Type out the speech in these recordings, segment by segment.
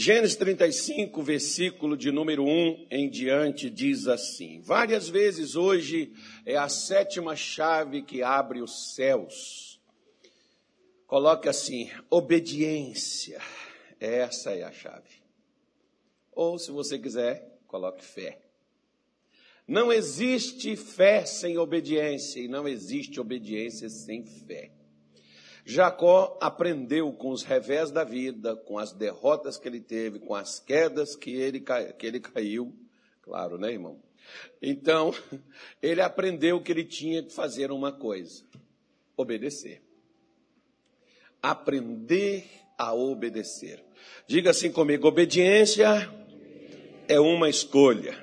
Gênesis 35, versículo de número 1 em diante, diz assim: Várias vezes hoje é a sétima chave que abre os céus. Coloque assim: obediência. Essa é a chave. Ou, se você quiser, coloque fé. Não existe fé sem obediência e não existe obediência sem fé. Jacó aprendeu com os revés da vida, com as derrotas que ele teve, com as quedas que ele, que ele caiu. Claro, né, irmão? Então, ele aprendeu que ele tinha que fazer uma coisa: obedecer. Aprender a obedecer. Diga assim comigo: obediência é uma escolha.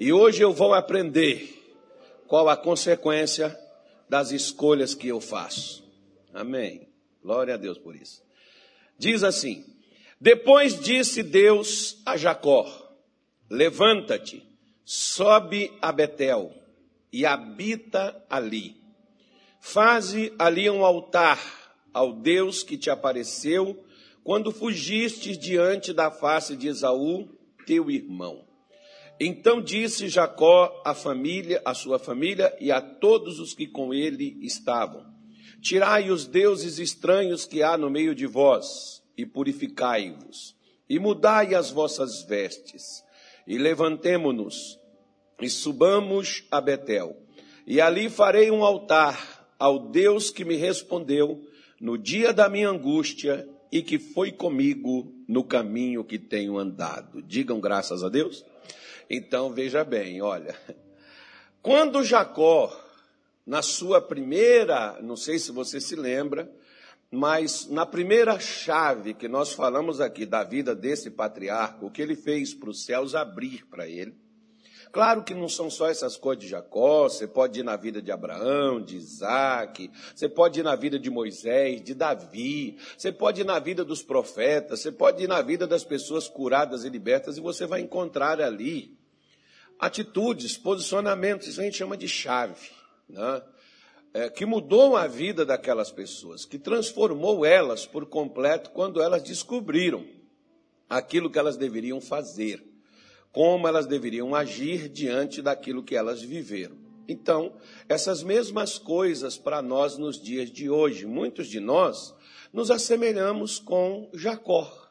E hoje eu vou aprender qual a consequência das escolhas que eu faço. Amém. Glória a Deus por isso. Diz assim: Depois disse Deus a Jacó: Levanta-te, sobe a Betel e habita ali. Faze ali um altar ao Deus que te apareceu quando fugiste diante da face de Esaú, teu irmão. Então disse Jacó à família, à sua família e a todos os que com ele estavam: Tirai os deuses estranhos que há no meio de vós, e purificai-vos, e mudai as vossas vestes, e levantemo-nos, e subamos a Betel, e ali farei um altar ao Deus que me respondeu no dia da minha angústia e que foi comigo no caminho que tenho andado. Digam graças a Deus. Então veja bem, olha, quando Jacó na sua primeira, não sei se você se lembra, mas na primeira chave que nós falamos aqui da vida desse patriarca, o que ele fez para os céus abrir para ele. Claro que não são só essas coisas de Jacó, você pode ir na vida de Abraão, de Isaac, você pode ir na vida de Moisés, de Davi, você pode ir na vida dos profetas, você pode ir na vida das pessoas curadas e libertas, e você vai encontrar ali atitudes, posicionamentos, isso a gente chama de chave né? é, que mudou a vida daquelas pessoas, que transformou elas por completo quando elas descobriram aquilo que elas deveriam fazer, como elas deveriam agir diante daquilo que elas viveram. Então, essas mesmas coisas para nós nos dias de hoje, muitos de nós nos assemelhamos com Jacó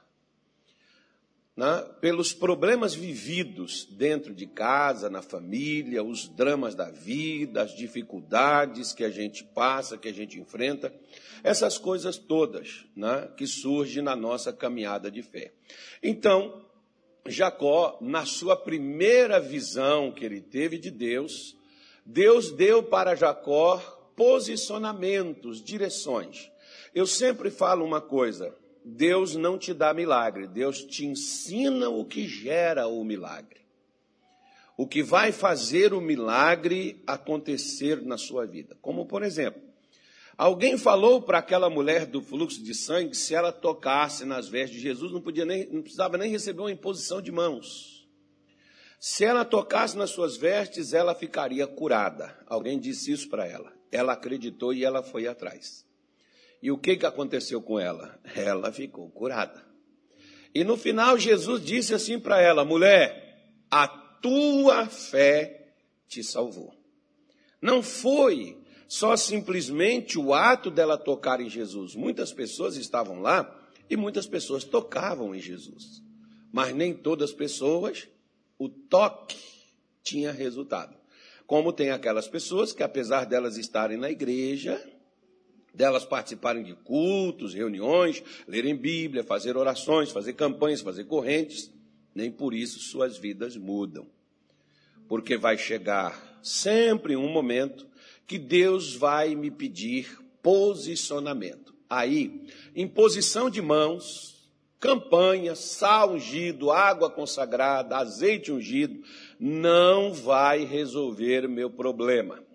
né, pelos problemas vividos dentro de casa, na família, os dramas da vida, as dificuldades que a gente passa, que a gente enfrenta, essas coisas todas né, que surgem na nossa caminhada de fé. Então, Jacó, na sua primeira visão que ele teve de Deus, Deus deu para Jacó posicionamentos, direções. Eu sempre falo uma coisa: Deus não te dá milagre, Deus te ensina o que gera o milagre. O que vai fazer o milagre acontecer na sua vida. Como, por exemplo, alguém falou para aquela mulher do fluxo de sangue, se ela tocasse nas vestes de Jesus, não, podia nem, não precisava nem receber uma imposição de mãos. Se ela tocasse nas suas vestes, ela ficaria curada. Alguém disse isso para ela. Ela acreditou e ela foi atrás. E o que, que aconteceu com ela? Ela ficou curada. E no final, Jesus disse assim para ela: mulher, a tua fé te salvou. Não foi só simplesmente o ato dela tocar em Jesus. Muitas pessoas estavam lá e muitas pessoas tocavam em Jesus. Mas nem todas as pessoas, o toque tinha resultado. Como tem aquelas pessoas que, apesar delas estarem na igreja, delas participarem de cultos, reuniões, lerem Bíblia, fazer orações, fazer campanhas, fazer correntes, nem por isso suas vidas mudam. Porque vai chegar sempre um momento que Deus vai me pedir posicionamento. Aí, imposição de mãos, campanha, sal ungido, água consagrada, azeite ungido, não vai resolver meu problema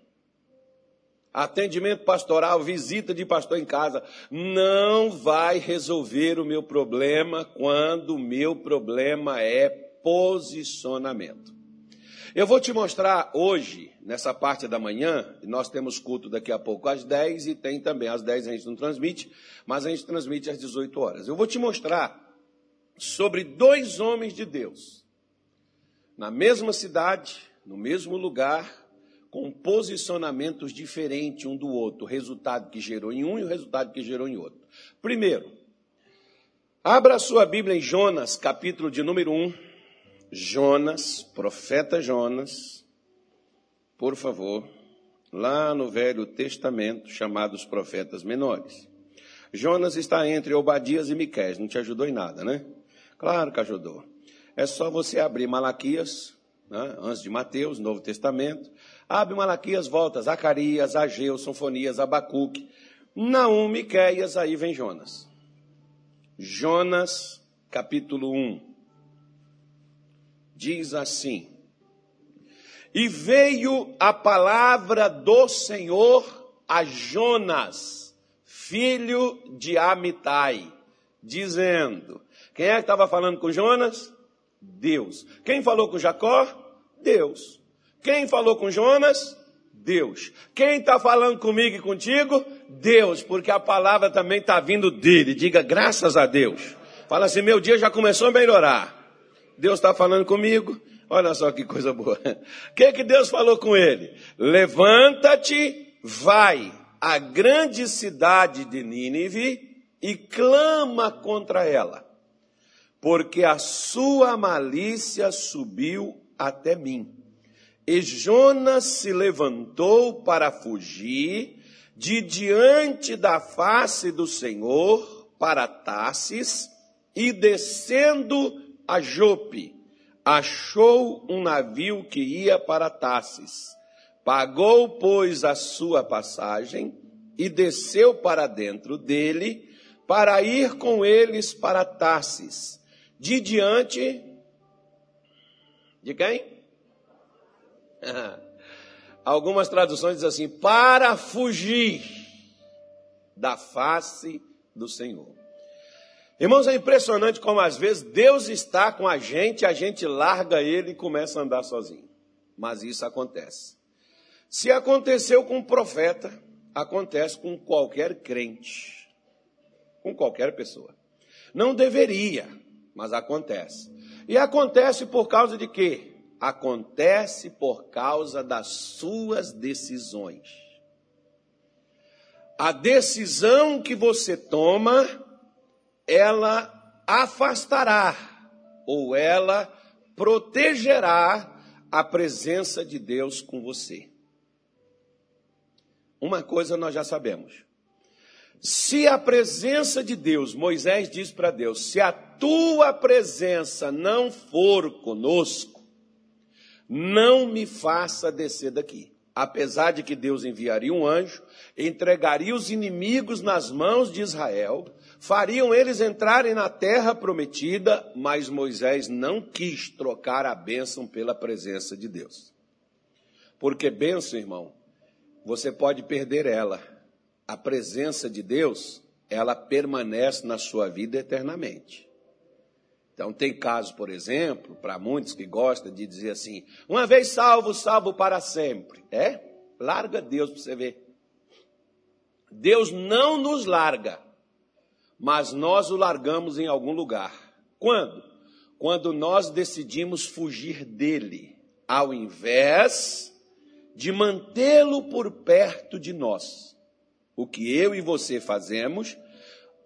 atendimento pastoral, visita de pastor em casa, não vai resolver o meu problema quando o meu problema é posicionamento. Eu vou te mostrar hoje, nessa parte da manhã, nós temos culto daqui a pouco às 10 e tem também às 10 a gente não transmite, mas a gente transmite às 18 horas. Eu vou te mostrar sobre dois homens de Deus, na mesma cidade, no mesmo lugar, com posicionamentos diferentes um do outro, o resultado que gerou em um e o resultado que gerou em outro. Primeiro, abra a sua Bíblia em Jonas, capítulo de número 1. Jonas, profeta Jonas, por favor, lá no Velho Testamento, chamados profetas menores. Jonas está entre Obadias e Miqués, não te ajudou em nada, né? Claro que ajudou. É só você abrir Malaquias, né, antes de Mateus, Novo Testamento. Abre Malaquias, volta Zacarias, Ageu, Sonfonias, Abacuque, Naum, Miquéias, aí vem Jonas. Jonas, capítulo 1. Diz assim: E veio a palavra do Senhor a Jonas, filho de Amitai, dizendo: quem é que estava falando com Jonas? Deus. Quem falou com Jacó? Deus. Quem falou com Jonas? Deus. Quem está falando comigo e contigo? Deus, porque a palavra também está vindo dele. Diga graças a Deus. Fala assim: meu dia já começou a melhorar. Deus está falando comigo. Olha só que coisa boa. O que, que Deus falou com ele? Levanta-te, vai à grande cidade de Nínive e clama contra ela porque a sua malícia subiu até mim. E Jonas se levantou para fugir de diante da face do Senhor para Tarsis e descendo a Jope, achou um navio que ia para Tarsis. Pagou, pois, a sua passagem e desceu para dentro dele para ir com eles para Tarsis de diante de quem? Algumas traduções dizem assim: para fugir da face do Senhor. Irmãos, é impressionante como às vezes Deus está com a gente, a gente larga ele e começa a andar sozinho. Mas isso acontece. Se aconteceu com um profeta, acontece com qualquer crente, com qualquer pessoa. Não deveria, mas acontece. E acontece por causa de quê? Acontece por causa das suas decisões. A decisão que você toma, ela afastará ou ela protegerá a presença de Deus com você. Uma coisa nós já sabemos. Se a presença de Deus, Moisés diz para Deus: se a tua presença não for conosco, não me faça descer daqui. Apesar de que Deus enviaria um anjo, entregaria os inimigos nas mãos de Israel, fariam eles entrarem na terra prometida, mas Moisés não quis trocar a bênção pela presença de Deus. Porque bênção, irmão, você pode perder ela a presença de Deus, ela permanece na sua vida eternamente. Então, tem casos, por exemplo, para muitos que gostam de dizer assim: uma vez salvo, salvo para sempre. É? Larga Deus para você ver. Deus não nos larga, mas nós o largamos em algum lugar. Quando? Quando nós decidimos fugir dele, ao invés de mantê-lo por perto de nós o que eu e você fazemos,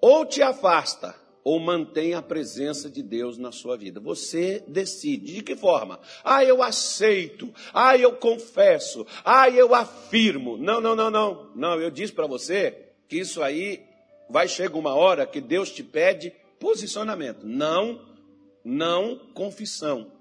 ou te afasta, ou mantém a presença de Deus na sua vida. Você decide. De que forma? Ah, eu aceito. Ah, eu confesso. Ah, eu afirmo. Não, não, não, não. Não, eu disse para você que isso aí vai chegar uma hora que Deus te pede posicionamento. Não, não confissão.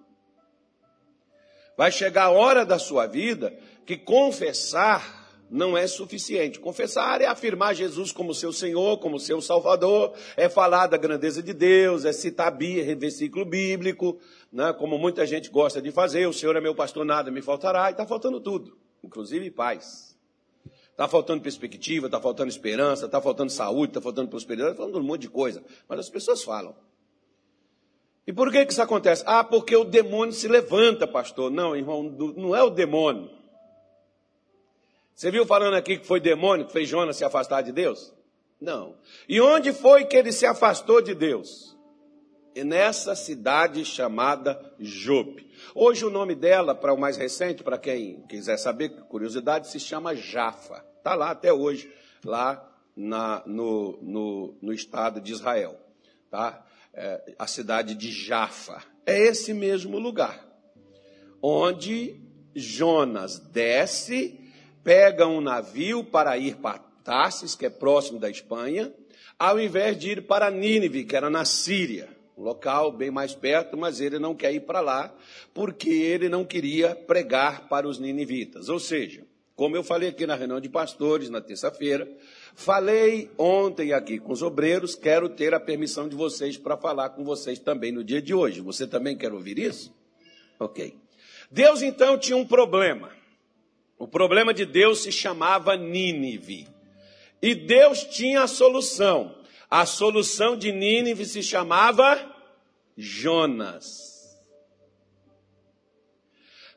Vai chegar a hora da sua vida que confessar não é suficiente. Confessar é afirmar Jesus como seu Senhor, como seu Salvador, é falar da grandeza de Deus, é citar versículo bíblico, né? como muita gente gosta de fazer. O Senhor é meu pastor, nada me faltará, e está faltando tudo, inclusive paz. Está faltando perspectiva, está faltando esperança, está faltando saúde, está faltando prosperidade, está faltando um monte de coisa. Mas as pessoas falam. E por que, que isso acontece? Ah, porque o demônio se levanta, pastor. Não, irmão, não é o demônio. Você viu falando aqui que foi demônio que fez Jonas se afastar de Deus? Não. E onde foi que ele se afastou de Deus? nessa cidade chamada Jope. Hoje o nome dela, para o mais recente, para quem quiser saber, curiosidade, se chama Jafa. Está lá até hoje, lá na, no, no, no, estado de Israel. Tá? É, a cidade de Jafa. É esse mesmo lugar, onde Jonas desce, pega um navio para ir para Tarsis, que é próximo da Espanha, ao invés de ir para Nínive, que era na Síria um local bem mais perto, mas ele não quer ir para lá, porque ele não queria pregar para os ninivitas. Ou seja, como eu falei aqui na reunião de pastores na terça-feira, falei ontem aqui com os obreiros, quero ter a permissão de vocês para falar com vocês também no dia de hoje. Você também quer ouvir isso? Ok. Deus então tinha um problema. O problema de Deus se chamava Nínive. E Deus tinha a solução. A solução de Nínive se chamava Jonas.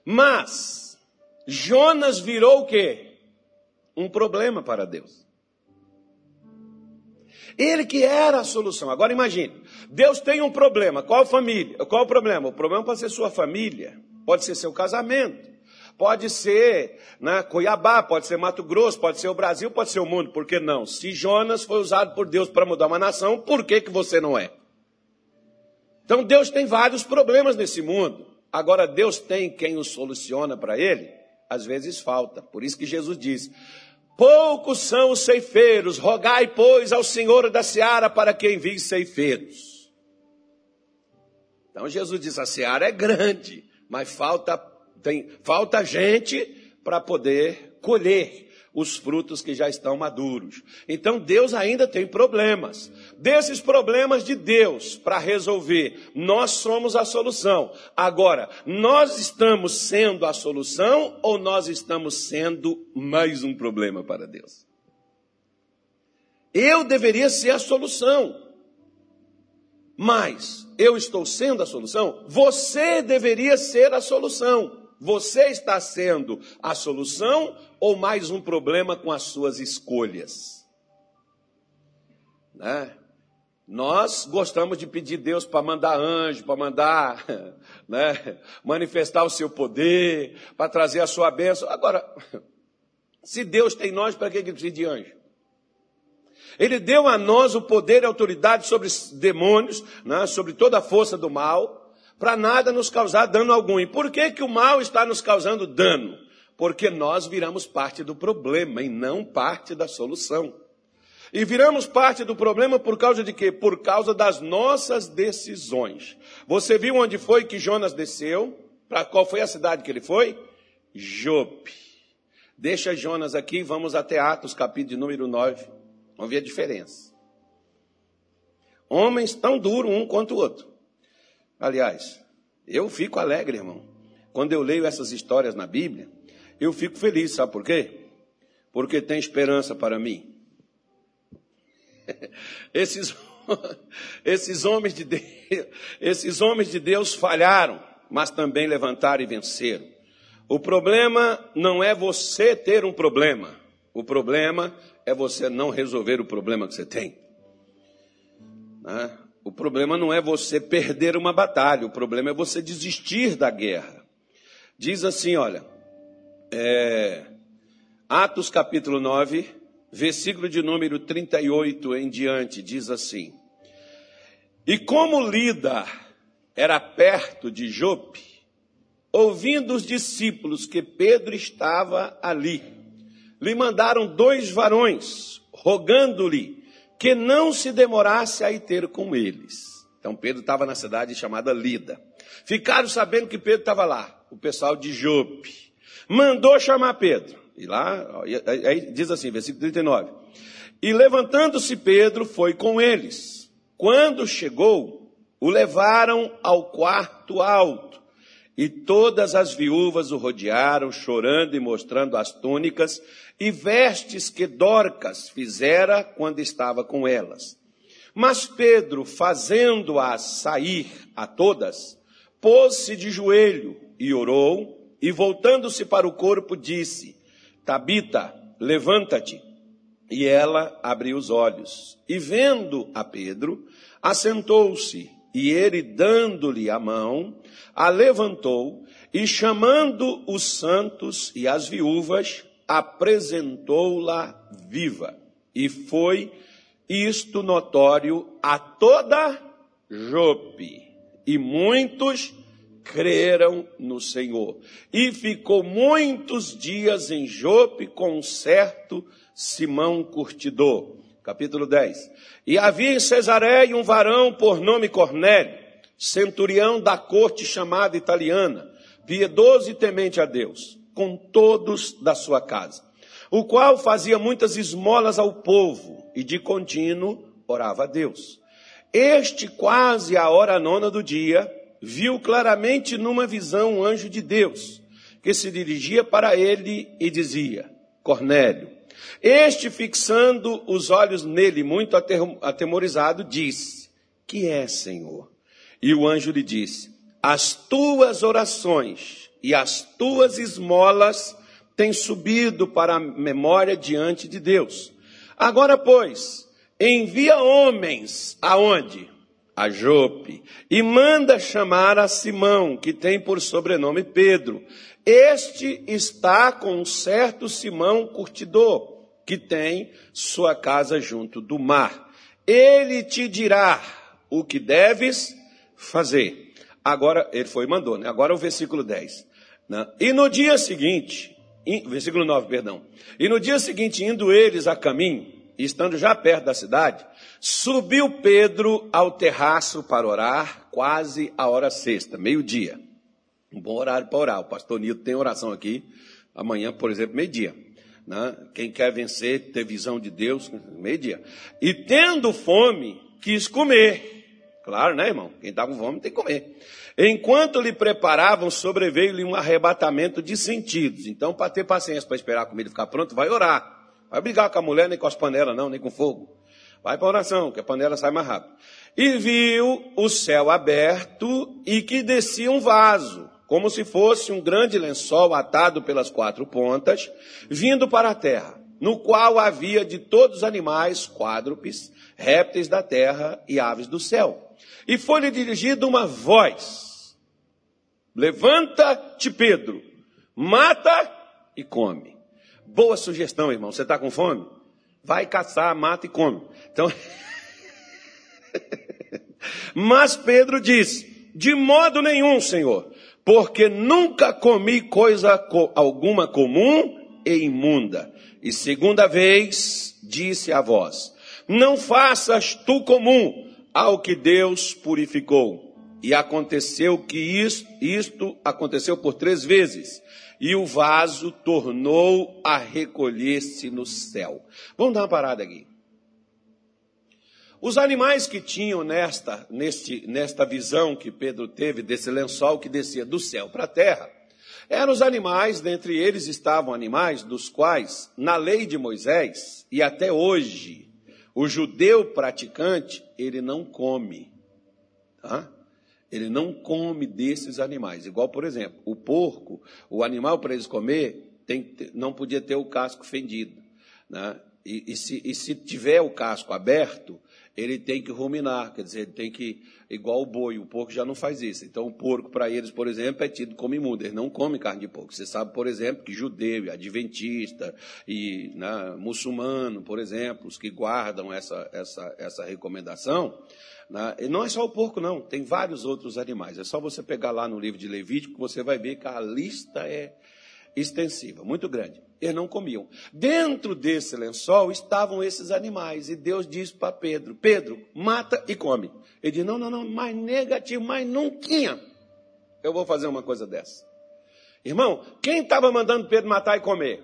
Mas Jonas virou o quê? Um problema para Deus. Ele que era a solução. Agora imagine, Deus tem um problema. Qual família? Qual o problema? O problema pode ser sua família, pode ser seu casamento, Pode ser né, Cuiabá, pode ser Mato Grosso, pode ser o Brasil, pode ser o mundo. Por que não? Se Jonas foi usado por Deus para mudar uma nação, por que, que você não é? Então Deus tem vários problemas nesse mundo. Agora, Deus tem quem os soluciona para ele? Às vezes falta. Por isso que Jesus diz: Poucos são os ceifeiros, rogai, pois, ao Senhor da seara para que envie ceifeiros. Então Jesus diz: a seara é grande, mas falta tem, falta gente para poder colher os frutos que já estão maduros. Então Deus ainda tem problemas. Desses problemas de Deus para resolver, nós somos a solução. Agora, nós estamos sendo a solução ou nós estamos sendo mais um problema para Deus? Eu deveria ser a solução. Mas eu estou sendo a solução? Você deveria ser a solução. Você está sendo a solução ou mais um problema com as suas escolhas? Né? Nós gostamos de pedir Deus para mandar anjo, para mandar né, manifestar o seu poder, para trazer a sua bênção. Agora, se Deus tem nós, para que ele precisa de anjo? Ele deu a nós o poder e autoridade sobre demônios, né, sobre toda a força do mal para nada nos causar dano algum. E por que, que o mal está nos causando dano? Porque nós viramos parte do problema e não parte da solução. E viramos parte do problema por causa de quê? Por causa das nossas decisões. Você viu onde foi que Jonas desceu? Para qual foi a cidade que ele foi? Jope. Deixa Jonas aqui, vamos até Atos, capítulo número 9. Vamos ver a diferença. Homens tão duros um quanto o outro. Aliás, eu fico alegre, irmão. Quando eu leio essas histórias na Bíblia, eu fico feliz, sabe por quê? Porque tem esperança para mim. Esses, esses, homens de Deus, esses homens de Deus falharam, mas também levantaram e venceram. O problema não é você ter um problema. O problema é você não resolver o problema que você tem. O problema não é você perder uma batalha, o problema é você desistir da guerra. Diz assim, olha, é, Atos capítulo 9, versículo de número 38 em diante, diz assim: E como Lida era perto de Jope, ouvindo os discípulos que Pedro estava ali, lhe mandaram dois varões, rogando-lhe que não se demorasse a ir ter com eles. Então Pedro estava na cidade chamada Lida. Ficaram sabendo que Pedro estava lá, o pessoal de Jope. Mandou chamar Pedro. E lá, aí diz assim, versículo 39. E levantando-se Pedro, foi com eles. Quando chegou, o levaram ao quarto alto. E todas as viúvas o rodearam, chorando e mostrando as túnicas e vestes que Dorcas fizera quando estava com elas. Mas Pedro, fazendo-as sair a todas, pôs-se de joelho e orou, e voltando-se para o corpo, disse: Tabita, levanta-te. E ela abriu os olhos, e vendo a Pedro, assentou-se, E ele, dando-lhe a mão, a levantou e, chamando os santos e as viúvas, apresentou-la viva. E foi isto notório a toda Jope. E muitos creram no Senhor. E ficou muitos dias em Jope com um certo Simão Curtidor. Capítulo 10. E havia em Cesareia um varão por nome Cornélio, centurião da corte chamada italiana, piedoso e temente a Deus, com todos da sua casa, o qual fazia muitas esmolas ao povo e de contínuo orava a Deus. Este, quase a hora nona do dia, viu claramente numa visão um anjo de Deus, que se dirigia para ele e dizia: Cornélio. Este, fixando os olhos nele, muito atemorizado, disse: Que é, Senhor? E o anjo lhe disse: As tuas orações e as tuas esmolas têm subido para a memória diante de Deus. Agora, pois, envia homens aonde? a Jope, e manda chamar a Simão, que tem por sobrenome Pedro. Este está com um certo Simão curtidor, que tem sua casa junto do mar. Ele te dirá o que deves fazer. Agora, ele foi e mandou, né? Agora o versículo 10. Né? E no dia seguinte, versículo 9, perdão. E no dia seguinte, indo eles a caminho, estando já perto da cidade, subiu Pedro ao terraço para orar, quase a hora sexta, meio-dia. Um bom horário para orar. O pastor Nilton tem oração aqui, amanhã, por exemplo, meio-dia. Né? Quem quer vencer, ter visão de Deus, meio-dia. E tendo fome, quis comer. Claro, né, irmão? Quem está com fome tem que comer. Enquanto lhe preparavam, sobreveio-lhe um arrebatamento de sentidos. Então, para ter paciência para esperar a comida ficar pronta, vai orar. Vai brigar com a mulher, nem com as panelas, não, nem com fogo. Vai para oração, que a panela sai mais rápido. E viu o céu aberto e que descia um vaso, como se fosse um grande lençol atado pelas quatro pontas, vindo para a terra, no qual havia de todos os animais, quádrupes, répteis da terra e aves do céu. E foi-lhe dirigida uma voz: Levanta-te, Pedro, mata e come. Boa sugestão, irmão. Você está com fome? Vai caçar, mata e come. Então. Mas Pedro diz: De modo nenhum, Senhor, porque nunca comi coisa alguma comum e imunda. E segunda vez disse a voz: Não faças tu comum ao que Deus purificou. E aconteceu que isto, isto aconteceu por três vezes e o vaso tornou a recolher-se no céu. Vamos dar uma parada aqui. Os animais que tinham nesta, neste, nesta visão que Pedro teve desse lençol que descia do céu para a terra, eram os animais, dentre eles estavam animais dos quais, na lei de Moisés, e até hoje, o judeu praticante, ele não come. Tá? Ele não come desses animais. Igual, por exemplo, o porco, o animal para eles comer, não podia ter o casco fendido. Né? E, e, se, e se tiver o casco aberto, ele tem que ruminar, quer dizer, ele tem que, igual o boi, o porco já não faz isso. Então, o porco, para eles, por exemplo, é tido como imundo, eles não comem carne de porco. Você sabe, por exemplo, que judeu, adventista e né, muçulmano, por exemplo, os que guardam essa, essa, essa recomendação, né? E não é só o porco, não, tem vários outros animais. É só você pegar lá no livro de Levítico, você vai ver que a lista é extensiva, muito grande. Eles não comiam. Dentro desse lençol estavam esses animais, e Deus disse para Pedro: Pedro, mata e come. Ele disse: Não, não, não, mais negativo, mais nunca eu vou fazer uma coisa dessa. Irmão, quem estava mandando Pedro matar e comer?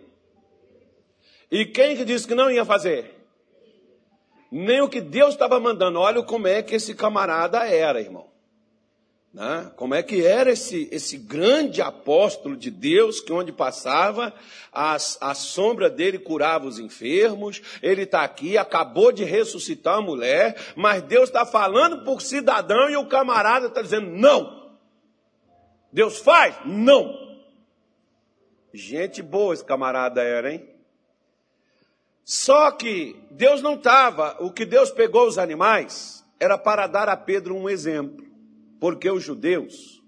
E quem que disse que não ia fazer? nem o que Deus estava mandando. Olha como é que esse camarada era, irmão. Né? Como é que era esse, esse grande apóstolo de Deus, que onde passava, a, a sombra dele curava os enfermos, ele está aqui, acabou de ressuscitar a mulher, mas Deus está falando por cidadão e o camarada está dizendo não. Deus faz? Não. Gente boa esse camarada era, hein? Só que Deus não estava, o que Deus pegou os animais, era para dar a Pedro um exemplo, porque os judeus,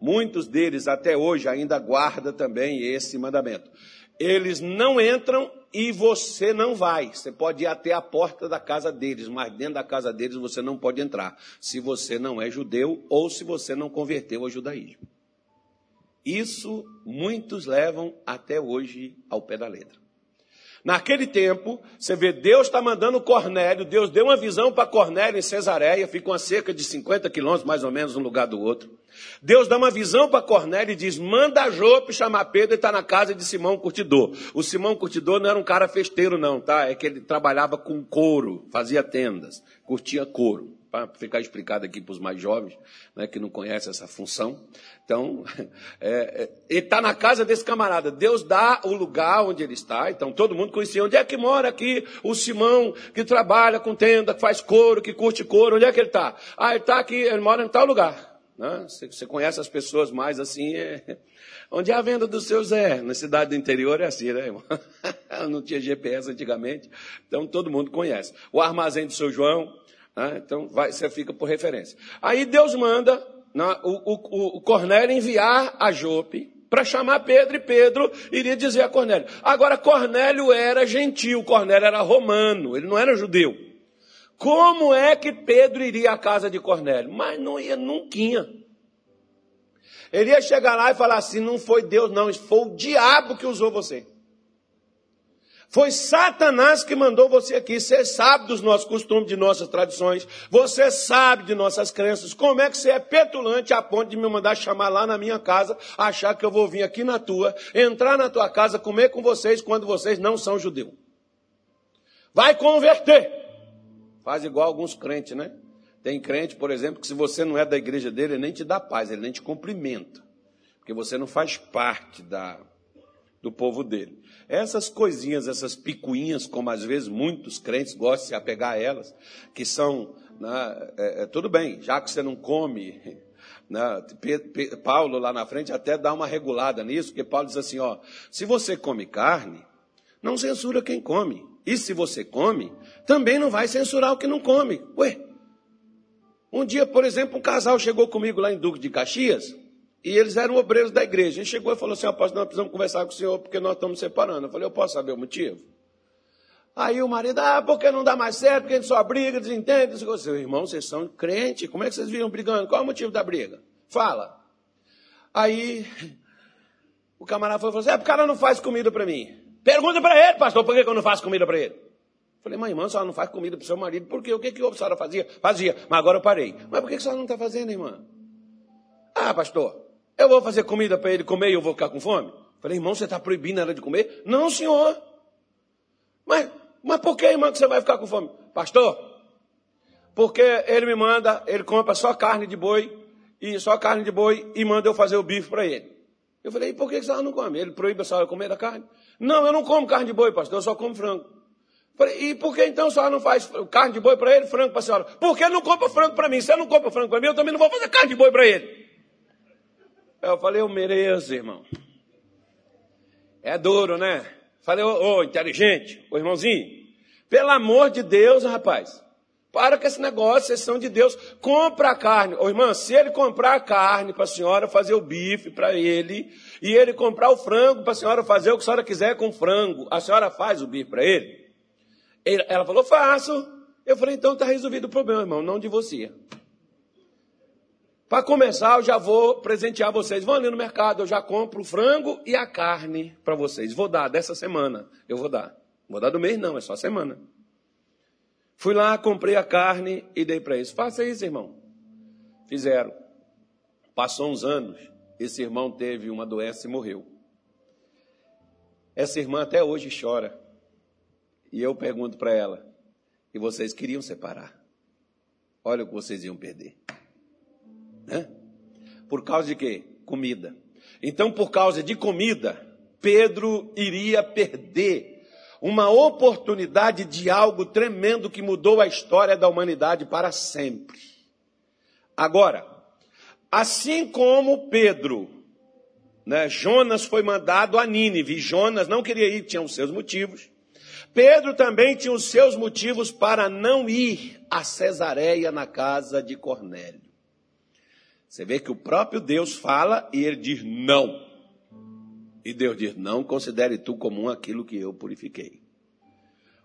muitos deles até hoje ainda guardam também esse mandamento. Eles não entram e você não vai. Você pode ir até a porta da casa deles, mas dentro da casa deles você não pode entrar, se você não é judeu ou se você não converteu ao judaísmo. Isso muitos levam até hoje ao pé da letra. Naquele tempo, você vê, Deus está mandando Cornélio, Deus deu uma visão para Cornélio em Cesareia, ficam a cerca de 50 quilômetros mais ou menos um lugar do outro. Deus dá uma visão para Cornélio e diz: manda Jope chamar Pedro e está na casa de Simão Curtidor. O Simão Curtidor não era um cara festeiro, não, tá? É que ele trabalhava com couro, fazia tendas, curtia couro para ficar explicado aqui para os mais jovens, né, que não conhecem essa função. Então, é, é, ele está na casa desse camarada. Deus dá o lugar onde ele está. Então, todo mundo conhecia. Onde é que mora aqui o Simão, que trabalha com tenda, que faz couro, que curte couro? Onde é que ele está? Ah, ele está aqui, ele mora em tal lugar. Né? Você, conhece as pessoas mais assim. É... Onde é a venda do seu Zé? Na cidade do interior é assim, né, irmão? não tinha GPS antigamente. Então, todo mundo conhece. O armazém do seu João né? Então vai, você fica por referência. Aí Deus manda na, o, o, o Cornélio enviar a Jope para chamar Pedro, e Pedro iria dizer a Cornélio. Agora, Cornélio era gentil, Cornélio era romano, ele não era judeu. Como é que Pedro iria à casa de Cornélio? Mas não ia, nunca. Ele ia chegar lá e falar assim: não foi Deus, não, foi o diabo que usou você. Foi Satanás que mandou você aqui. Você sabe dos nossos costumes, de nossas tradições. Você sabe de nossas crenças. Como é que você é petulante a ponto de me mandar chamar lá na minha casa, achar que eu vou vir aqui na tua, entrar na tua casa, comer com vocês quando vocês não são judeus? Vai converter. Faz igual alguns crentes, né? Tem crente, por exemplo, que se você não é da igreja dele, ele nem te dá paz, ele nem te cumprimenta. Porque você não faz parte da, do povo dele. Essas coisinhas, essas picuinhas, como às vezes muitos crentes gostam de se apegar a elas, que são, né, é, é, tudo bem, já que você não come, né, Paulo lá na frente até dá uma regulada nisso, porque Paulo diz assim, ó, se você come carne, não censura quem come. E se você come, também não vai censurar o que não come. Ué, um dia, por exemplo, um casal chegou comigo lá em Duque de Caxias, e eles eram obreiros da igreja. Ele chegou e falou assim: Apóstolo, nós precisamos conversar com o senhor porque nós estamos separando. Eu falei: Eu posso saber o motivo? Aí o marido, ah, porque não dá mais certo, porque a gente só briga, desentende. Eu falei, irmão, vocês são crentes, como é que vocês viram brigando? Qual é o motivo da briga? Fala. Aí o camarada falou assim: é porque o cara não faz comida para mim. Pergunta para ele, pastor, por que eu não faço comida para ele? Falei, mas irmã, a senhora não faz comida para seu marido, por quê? O que, que a senhora fazia? Fazia, mas agora eu parei. Mas por que a senhora não está fazendo, irmã? Ah, pastor, eu vou fazer comida para ele comer e eu vou ficar com fome? Falei, irmão, você está proibindo ela de comer? Não, senhor. Mas, mas por que, irmão, que você vai ficar com fome? Pastor, porque ele me manda, ele compra só carne de boi, e só carne de boi, e manda eu fazer o bife para ele. Eu falei, e por que a senhora não come? Ele proíbe a senhora comer da carne? Não, eu não como carne de boi, pastor, eu só como frango. Falei, e por que então a senhora não faz carne de boi para ele, frango para a senhora? Por que não compra frango para mim? Se eu não compra frango para mim, eu também não vou fazer carne de boi para ele. Eu falei, eu mereço, irmão. É duro, né? Falei, ô, ô inteligente, ô irmãozinho, pelo amor de Deus, rapaz. Para com esse negócio, vocês são de Deus. Compra a carne. Ô irmã, se ele comprar a carne para a senhora fazer o bife para ele, e ele comprar o frango para a senhora fazer o que a senhora quiser com frango, a senhora faz o bife para ele? Ela falou, faço. Eu falei, então está resolvido o problema, irmão, não de você. Para começar, eu já vou presentear vocês. Vão ali no mercado, eu já compro o frango e a carne para vocês. Vou dar dessa semana. Eu vou dar. Vou dar do mês, não, é só semana. Fui lá, comprei a carne e dei para eles. Faça isso, irmão. Fizeram. Passou uns anos, esse irmão teve uma doença e morreu. Essa irmã até hoje chora. E eu pergunto para ela: e vocês queriam separar? Olha o que vocês iam perder. Né? Por causa de quê? Comida. Então, por causa de comida, Pedro iria perder uma oportunidade de algo tremendo que mudou a história da humanidade para sempre. Agora, assim como Pedro, né, Jonas foi mandado a Nínive, Jonas não queria ir, tinha os seus motivos. Pedro também tinha os seus motivos para não ir a Cesareia na casa de Cornélio. Você vê que o próprio Deus fala e ele diz não. E Deus diz: Não considere tu comum aquilo que eu purifiquei.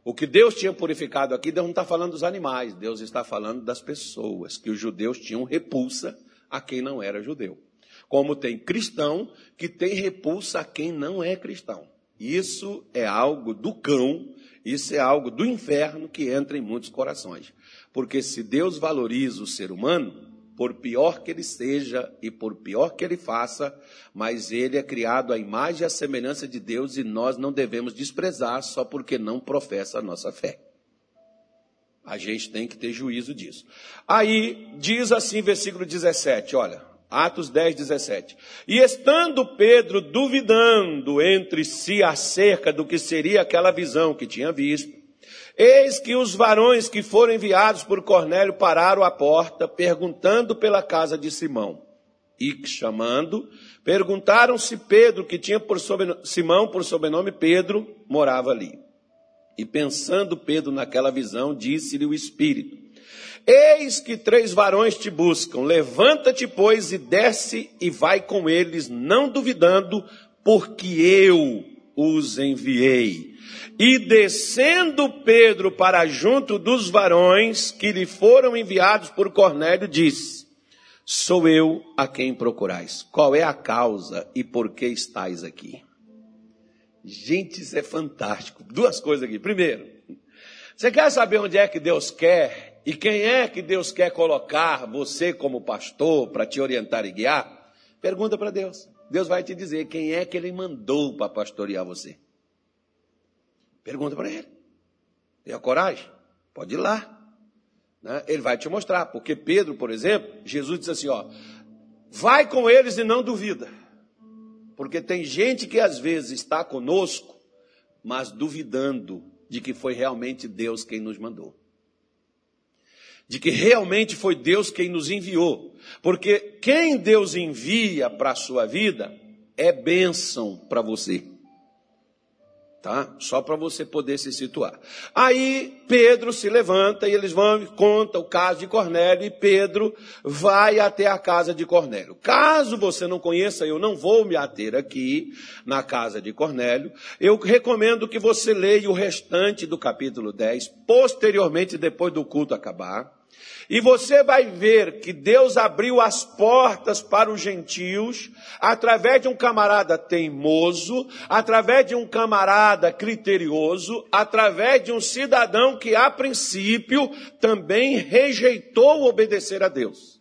O que Deus tinha purificado aqui, Deus não está falando dos animais, Deus está falando das pessoas, que os judeus tinham repulsa a quem não era judeu. Como tem cristão que tem repulsa a quem não é cristão. Isso é algo do cão, isso é algo do inferno que entra em muitos corações. Porque se Deus valoriza o ser humano, por pior que ele seja e por pior que ele faça, mas ele é criado à imagem e à semelhança de Deus e nós não devemos desprezar só porque não professa a nossa fé. A gente tem que ter juízo disso. Aí diz assim, versículo 17, olha, Atos 10, 17. E estando Pedro duvidando entre si acerca do que seria aquela visão que tinha visto, eis que os varões que foram enviados por Cornélio pararam à porta, perguntando pela casa de Simão. E chamando, perguntaram se Pedro, que tinha por sobrenome, Simão por sobrenome Pedro, morava ali. E pensando Pedro naquela visão, disse-lhe o Espírito: Eis que três varões te buscam. Levanta-te, pois, e desce e vai com eles, não duvidando, porque eu os enviei. E descendo Pedro para junto dos varões que lhe foram enviados por Cornélio, disse: Sou eu a quem procurais. Qual é a causa e por que estáis aqui? Gente, isso é fantástico. Duas coisas aqui. Primeiro, você quer saber onde é que Deus quer e quem é que Deus quer colocar você como pastor para te orientar e guiar? Pergunta para Deus. Deus vai te dizer quem é que Ele mandou para pastorear você. Pergunta para Ele. Tem a coragem? Pode ir lá. Né? Ele vai te mostrar. Porque Pedro, por exemplo, Jesus disse assim: ó, vai com eles e não duvida. Porque tem gente que às vezes está conosco, mas duvidando de que foi realmente Deus quem nos mandou de que realmente foi Deus quem nos enviou. Porque quem Deus envia para a sua vida é bênção para você. Tá? Só para você poder se situar. Aí Pedro se levanta e eles vão conta o caso de Cornélio e Pedro vai até a casa de Cornélio. Caso você não conheça, eu não vou me ater aqui na casa de Cornélio. Eu recomendo que você leia o restante do capítulo 10, posteriormente depois do culto acabar. E você vai ver que Deus abriu as portas para os gentios através de um camarada teimoso, através de um camarada criterioso, através de um cidadão que a princípio também rejeitou obedecer a Deus.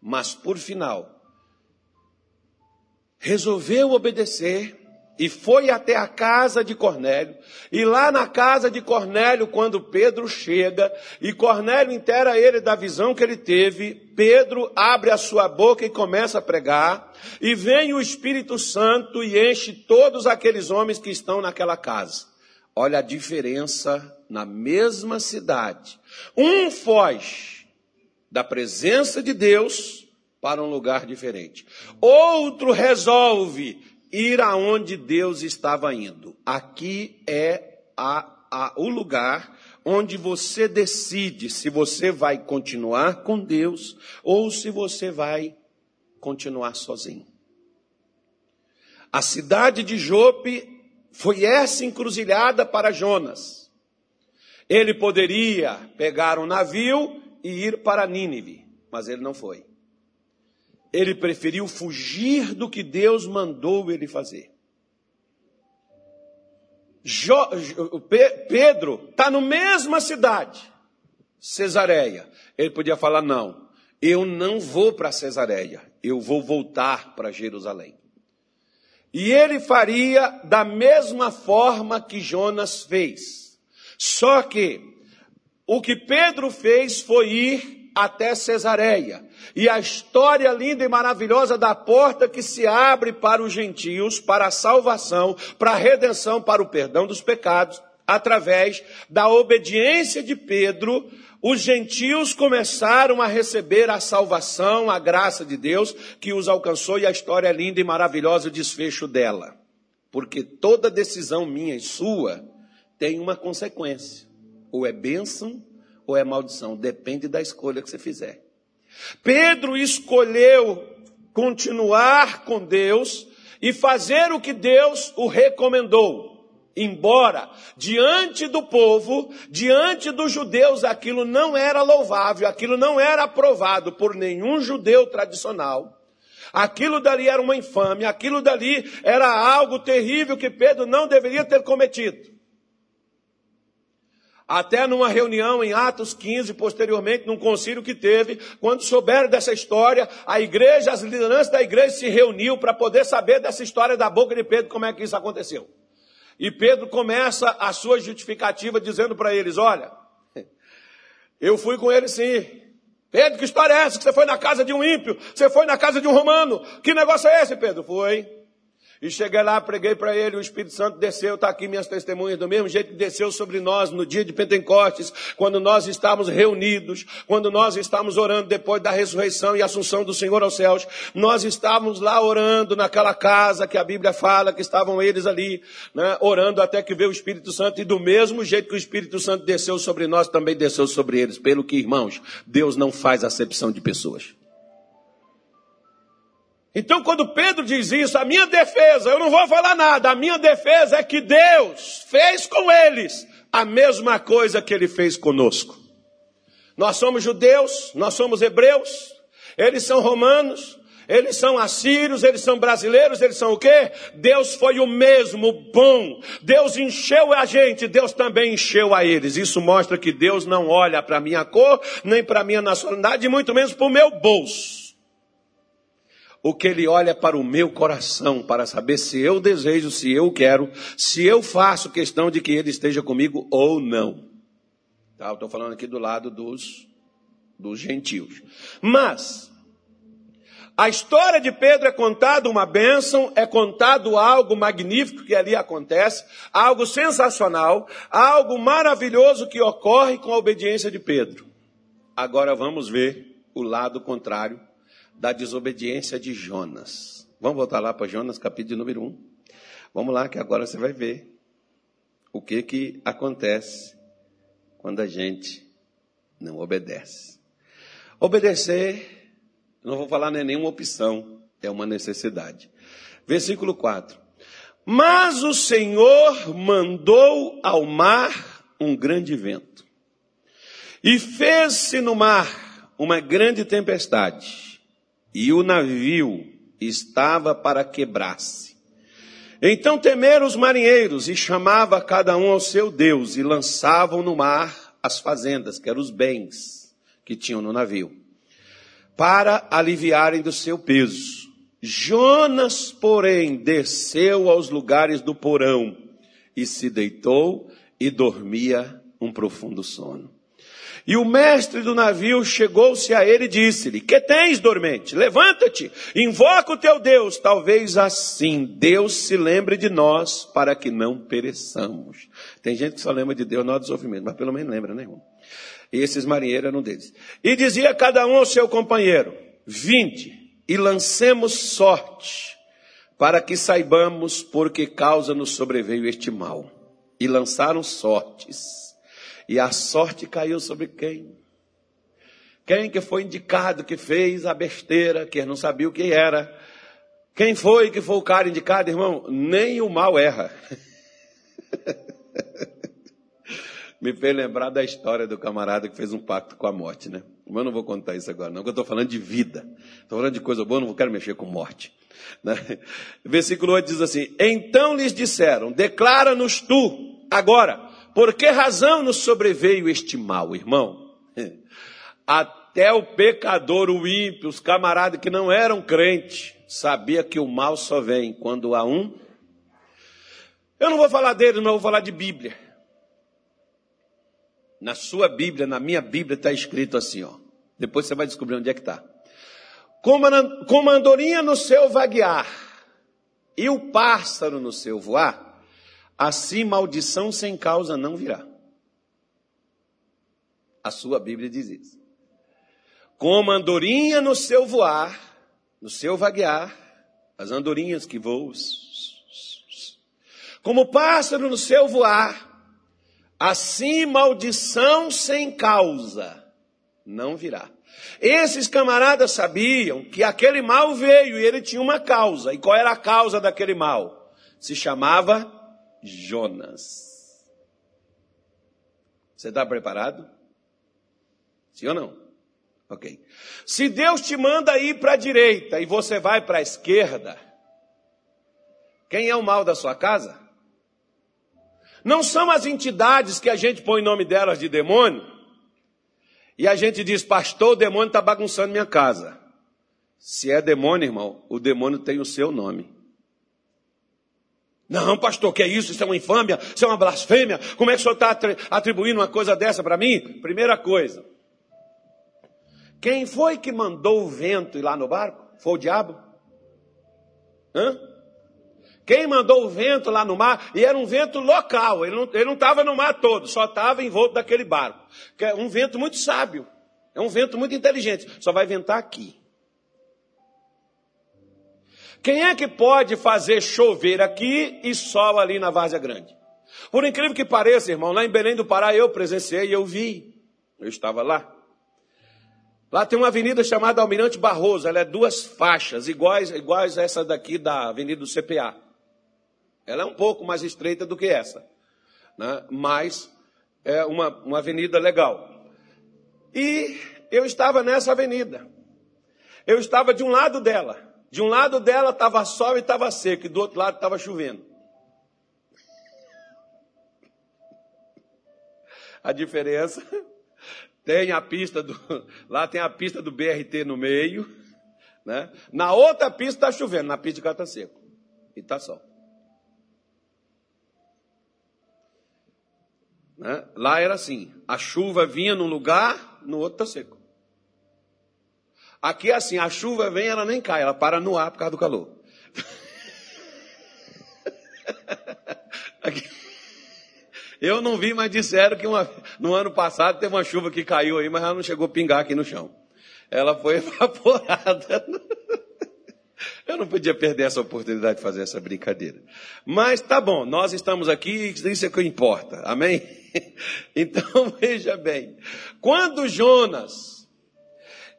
Mas por final, resolveu obedecer e foi até a casa de Cornélio. E lá na casa de Cornélio, quando Pedro chega, e Cornélio intera ele da visão que ele teve, Pedro abre a sua boca e começa a pregar, e vem o Espírito Santo e enche todos aqueles homens que estão naquela casa. Olha a diferença na mesma cidade. Um foge da presença de Deus para um lugar diferente. Outro resolve ir aonde Deus estava indo. Aqui é a, a, o lugar onde você decide se você vai continuar com Deus ou se você vai continuar sozinho. A cidade de Jope foi essa encruzilhada para Jonas. Ele poderia pegar um navio e ir para Nínive, mas ele não foi ele preferiu fugir do que Deus mandou ele fazer. Pedro está na mesma cidade, Cesareia. Ele podia falar: não, eu não vou para Cesareia, eu vou voltar para Jerusalém. E ele faria da mesma forma que Jonas fez. Só que o que Pedro fez foi ir até Cesareia e a história linda e maravilhosa da porta que se abre para os gentios, para a salvação, para a redenção, para o perdão dos pecados, através da obediência de Pedro, os gentios começaram a receber a salvação, a graça de Deus que os alcançou e a história linda e maravilhosa, o desfecho dela. Porque toda decisão minha e sua tem uma consequência. Ou é bênção ou é maldição. Depende da escolha que você fizer. Pedro escolheu continuar com Deus e fazer o que Deus o recomendou. Embora diante do povo, diante dos judeus, aquilo não era louvável, aquilo não era aprovado por nenhum judeu tradicional. Aquilo dali era uma infâmia, aquilo dali era algo terrível que Pedro não deveria ter cometido. Até numa reunião em Atos 15, posteriormente, num concílio que teve, quando souberam dessa história, a igreja, as lideranças da igreja se reuniu para poder saber dessa história da boca de Pedro, como é que isso aconteceu. E Pedro começa a sua justificativa dizendo para eles: Olha, eu fui com ele sim. Pedro, que história é essa? Que você foi na casa de um ímpio? Você foi na casa de um romano? Que negócio é esse, Pedro? Foi. E cheguei lá, preguei para ele, o Espírito Santo desceu, está aqui minhas testemunhas, do mesmo jeito que desceu sobre nós no dia de Pentecostes, quando nós estávamos reunidos, quando nós estávamos orando depois da ressurreição e assunção do Senhor aos céus, nós estávamos lá orando naquela casa que a Bíblia fala que estavam eles ali, né, orando até que veio o Espírito Santo, e do mesmo jeito que o Espírito Santo desceu sobre nós, também desceu sobre eles, pelo que, irmãos, Deus não faz acepção de pessoas. Então, quando Pedro diz isso, a minha defesa, eu não vou falar nada, a minha defesa é que Deus fez com eles a mesma coisa que ele fez conosco. Nós somos judeus, nós somos hebreus, eles são romanos, eles são assírios, eles são brasileiros, eles são o quê? Deus foi o mesmo bom. Deus encheu a gente, Deus também encheu a eles. Isso mostra que Deus não olha para a minha cor, nem para a minha nacionalidade, muito menos para o meu bolso o que ele olha para o meu coração, para saber se eu desejo, se eu quero, se eu faço questão de que ele esteja comigo ou não. Tá, estou falando aqui do lado dos, dos gentios. Mas, a história de Pedro é contada uma bênção, é contado algo magnífico que ali acontece, algo sensacional, algo maravilhoso que ocorre com a obediência de Pedro. Agora vamos ver o lado contrário da desobediência de Jonas. Vamos voltar lá para Jonas, capítulo número 1. Vamos lá, que agora você vai ver o que, que acontece quando a gente não obedece. Obedecer, não vou falar nem nenhuma opção, é uma necessidade. Versículo 4. Mas o Senhor mandou ao mar um grande vento, e fez-se no mar uma grande tempestade e o navio estava para quebrar-se. Então temeram os marinheiros e chamava cada um ao seu Deus e lançavam no mar as fazendas, que eram os bens que tinham no navio, para aliviarem do seu peso. Jonas, porém, desceu aos lugares do porão e se deitou e dormia um profundo sono. E o mestre do navio chegou-se a ele e disse-lhe: Que tens, dormente? Levanta-te, invoca o teu Deus. Talvez assim Deus se lembre de nós para que não pereçamos. Tem gente que só lembra de Deus na hora mas pelo menos lembra, né, E esses marinheiros eram deles. E dizia cada um ao seu companheiro: Vinde e lancemos sorte, para que saibamos por que causa nos sobreveio este mal. E lançaram sortes e a sorte caiu sobre quem? Quem que foi indicado que fez a besteira, que não sabia o que era? Quem foi que foi o cara indicado, irmão? Nem o mal erra. Me fez lembrar da história do camarada que fez um pacto com a morte, né? Mas eu não vou contar isso agora, não, porque eu estou falando de vida. Estou falando de coisa boa, não quero mexer com morte. Né? Versículo 8 diz assim: Então lhes disseram: Declara-nos tu, agora, por que razão nos sobreveio este mal, irmão? Até o pecador, o ímpio, os camaradas que não eram crentes, sabia que o mal só vem quando há um. Eu não vou falar dele, não vou falar de Bíblia. Na sua Bíblia, na minha Bíblia, está escrito assim, ó. Depois você vai descobrir onde é que está. Como a andorinha no seu vaguear e o pássaro no seu voar, assim maldição sem causa não virá. A sua Bíblia diz isso. Como andorinha no seu voar, no seu vaguear, as andorinhas que voam, como pássaro no seu voar, Assim, maldição sem causa não virá. Esses camaradas sabiam que aquele mal veio e ele tinha uma causa. E qual era a causa daquele mal? Se chamava Jonas. Você está preparado? Sim ou não? Ok. Se Deus te manda ir para a direita e você vai para a esquerda, quem é o mal da sua casa? Não são as entidades que a gente põe o nome delas de demônio. E a gente diz, pastor, o demônio está bagunçando minha casa. Se é demônio, irmão, o demônio tem o seu nome. Não, pastor, que é isso? Isso é uma infâmia? Isso é uma blasfêmia? Como é que o senhor está atribuindo uma coisa dessa para mim? Primeira coisa. Quem foi que mandou o vento ir lá no barco? Foi o diabo? Hã? Quem mandou o vento lá no mar? E era um vento local, ele não estava no mar todo, só estava em volta daquele barco. Que é um vento muito sábio, é um vento muito inteligente, só vai ventar aqui. Quem é que pode fazer chover aqui e sol ali na Várzea Grande? Por incrível que pareça, irmão, lá em Belém do Pará eu presenciei e eu vi. Eu estava lá. Lá tem uma avenida chamada Almirante Barroso, ela é duas faixas, iguais, iguais a essa daqui da Avenida do CPA. Ela é um pouco mais estreita do que essa, né? mas é uma, uma avenida legal. E eu estava nessa avenida. Eu estava de um lado dela. De um lado dela estava sol e estava seco, e do outro lado estava chovendo. A diferença tem a pista do lá tem a pista do BRT no meio, né? Na outra pista está chovendo, na pista de cá está seco e está sol. Né? Lá era assim: a chuva vinha num lugar, no outro está seco. Aqui é assim: a chuva vem, ela nem cai, ela para no ar por causa do calor. Aqui. Eu não vi, mas disseram que uma, no ano passado teve uma chuva que caiu aí, mas ela não chegou a pingar aqui no chão. Ela foi evaporada. Eu não podia perder essa oportunidade de fazer essa brincadeira. Mas tá bom, nós estamos aqui, isso é que importa. Amém? Então veja bem, quando Jonas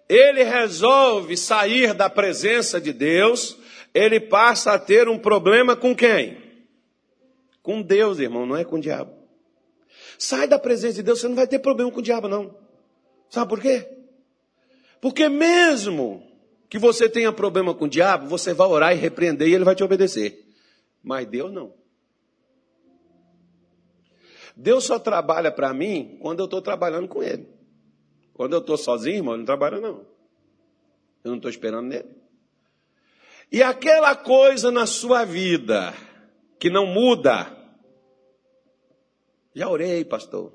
ele resolve sair da presença de Deus, ele passa a ter um problema com quem? Com Deus, irmão, não é com o diabo. Sai da presença de Deus, você não vai ter problema com o diabo, não. Sabe por quê? Porque mesmo que você tenha problema com o diabo, você vai orar e repreender e ele vai te obedecer. Mas Deus não. Deus só trabalha para mim quando eu estou trabalhando com Ele. Quando eu estou sozinho, irmão, ele não trabalha não. Eu não estou esperando nele. E aquela coisa na sua vida que não muda. Já orei, pastor.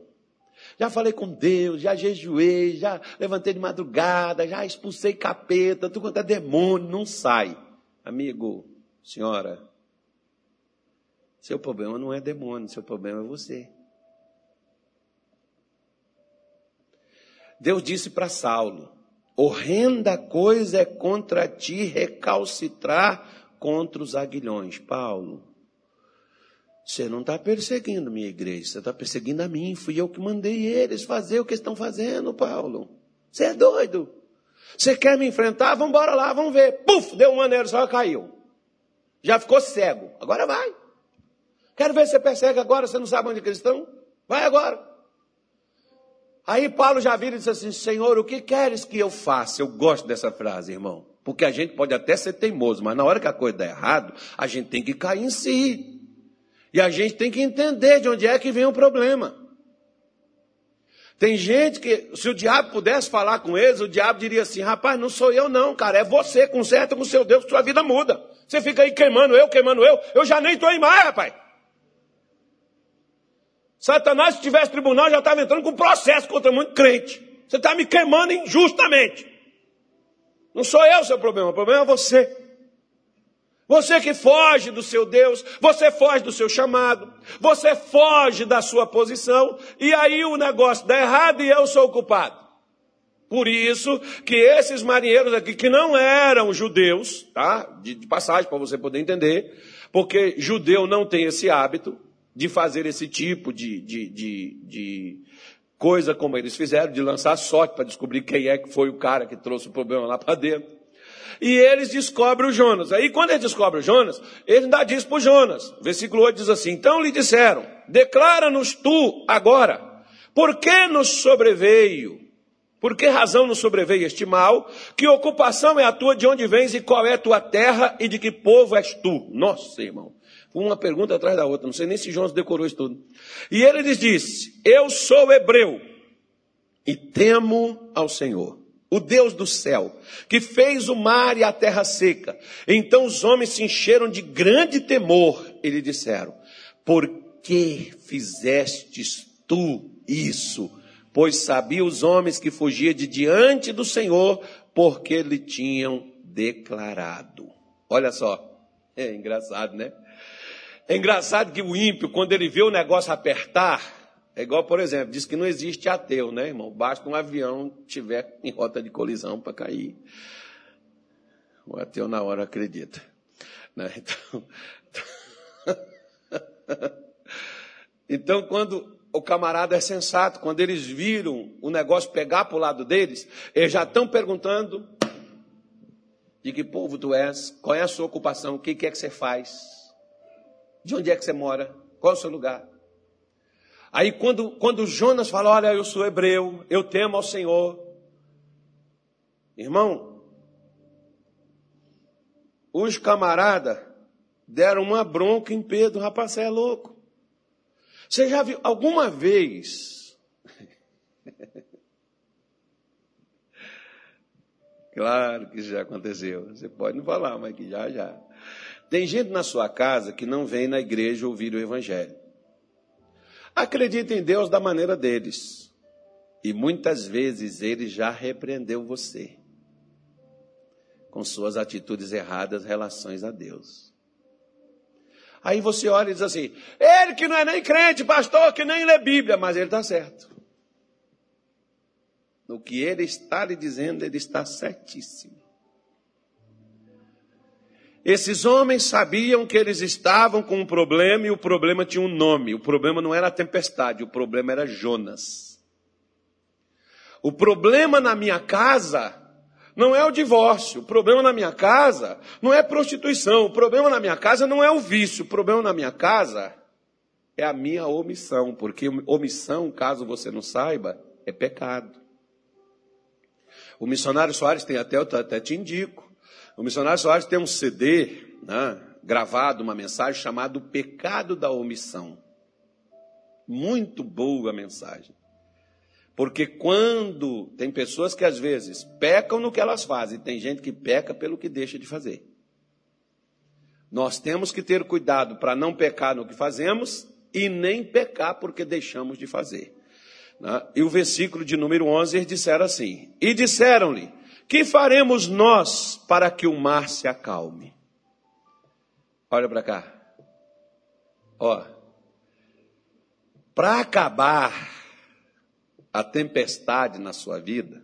Já falei com Deus, já jejuei, já levantei de madrugada, já expulsei capeta, tudo quanto é demônio, não sai. Amigo, senhora, seu problema não é demônio, seu problema é você. Deus disse para Saulo: horrenda coisa é contra ti recalcitrar contra os aguilhões. Paulo, você não está perseguindo minha igreja, você está perseguindo a mim. Fui eu que mandei eles fazer o que estão fazendo, Paulo. Você é doido. Você quer me enfrentar? Vamos embora lá, vamos ver. Puf, deu um maneiro, só caiu. Já ficou cego. Agora vai. Quero ver se você persegue agora, você não sabe onde eles estão? Vai agora. Aí Paulo já vira e diz assim: Senhor, o que queres que eu faça? Eu gosto dessa frase, irmão. Porque a gente pode até ser teimoso, mas na hora que a coisa dá errado, a gente tem que cair em si. E a gente tem que entender de onde é que vem o problema. Tem gente que, se o diabo pudesse falar com eles, o diabo diria assim: rapaz, não sou eu, não, cara, é você, conserta com seu Deus, sua vida muda. Você fica aí queimando eu, queimando eu, eu já nem estou aí mais, rapaz. Satanás, se tivesse tribunal, já estava entrando com processo contra muito crente. Você está me queimando injustamente. Não sou eu o seu problema, o problema é você. Você que foge do seu Deus, você foge do seu chamado, você foge da sua posição, e aí o negócio dá errado e eu sou o culpado. Por isso que esses marinheiros aqui, que não eram judeus, tá? De, de passagem para você poder entender, porque judeu não tem esse hábito, de fazer esse tipo de, de, de, de coisa como eles fizeram, de lançar sorte para descobrir quem é que foi o cara que trouxe o problema lá para dentro. E eles descobrem o Jonas. Aí quando eles descobrem o Jonas, ele ainda diz para o Jonas. Versículo 8 diz assim: Então lhe disseram: Declara-nos tu agora, por que nos sobreveio? Por que razão nos sobreveio este mal? Que ocupação é a tua, de onde vens e qual é a tua terra e de que povo és tu? Nossa, irmão. Uma pergunta atrás da outra. Não sei nem se Jonas decorou isso tudo. E ele lhes disse: Eu sou hebreu e temo ao Senhor o Deus do céu, que fez o mar e a terra seca. Então os homens se encheram de grande temor e lhe disseram: Por que fizestes tu isso? Pois sabia os homens que fugia de diante do Senhor, porque lhe tinham declarado. Olha só, é engraçado, né? É engraçado que o ímpio, quando ele vê o negócio apertar, é igual, por exemplo, diz que não existe ateu, né, irmão? Basta um avião estiver em rota de colisão para cair. O ateu na hora acredita. Né? Então, então, quando o camarada é sensato, quando eles viram o negócio pegar para o lado deles, eles já estão perguntando de que povo tu és, qual é a sua ocupação, o que é que você faz, de onde é que você mora, qual é o seu lugar. Aí quando, quando Jonas fala, olha, eu sou hebreu, eu temo ao Senhor. Irmão, os camaradas deram uma bronca em Pedro, rapaz, você é louco. Você já viu alguma vez? claro que já aconteceu. Você pode não falar, mas que já, já. Tem gente na sua casa que não vem na igreja ouvir o evangelho. Acredita em Deus da maneira deles. E muitas vezes ele já repreendeu você com suas atitudes erradas, relações a Deus. Aí você olha e diz assim: ele que não é nem crente, pastor, que nem lê Bíblia, mas ele está certo. No que ele está lhe dizendo, ele está certíssimo. Esses homens sabiam que eles estavam com um problema e o problema tinha um nome. O problema não era a tempestade, o problema era Jonas. O problema na minha casa não é o divórcio, o problema na minha casa não é prostituição, o problema na minha casa não é o vício, o problema na minha casa é a minha omissão, porque omissão, caso você não saiba, é pecado. O missionário Soares tem até, eu até te indico, o missionário Soares tem um CD né, gravado, uma mensagem chamada O Pecado da Omissão. Muito boa a mensagem. Porque quando tem pessoas que às vezes pecam no que elas fazem, tem gente que peca pelo que deixa de fazer. Nós temos que ter cuidado para não pecar no que fazemos e nem pecar porque deixamos de fazer. Né? E o versículo de número 11 eles disseram assim: E disseram-lhe: que faremos nós para que o mar se acalme? Olha para cá. Ó. Para acabar a tempestade na sua vida,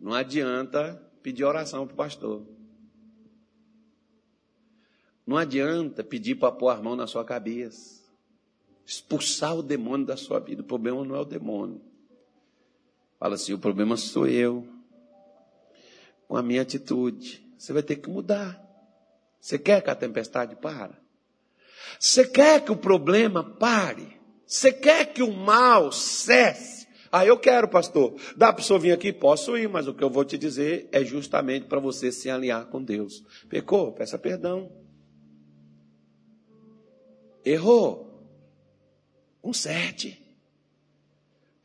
não adianta pedir oração para o pastor. Não adianta pedir para pôr a mão na sua cabeça. Expulsar o demônio da sua vida. O problema não é o demônio. Fala assim: o problema sou eu com a minha atitude. Você vai ter que mudar. Você quer que a tempestade pare? Você quer que o problema pare? Você quer que o mal cesse? Ah, eu quero, pastor. Dá para o senhor vir aqui? Posso ir, mas o que eu vou te dizer é justamente para você se alinhar com Deus. Pecou? Peça perdão. Errou? Conserte.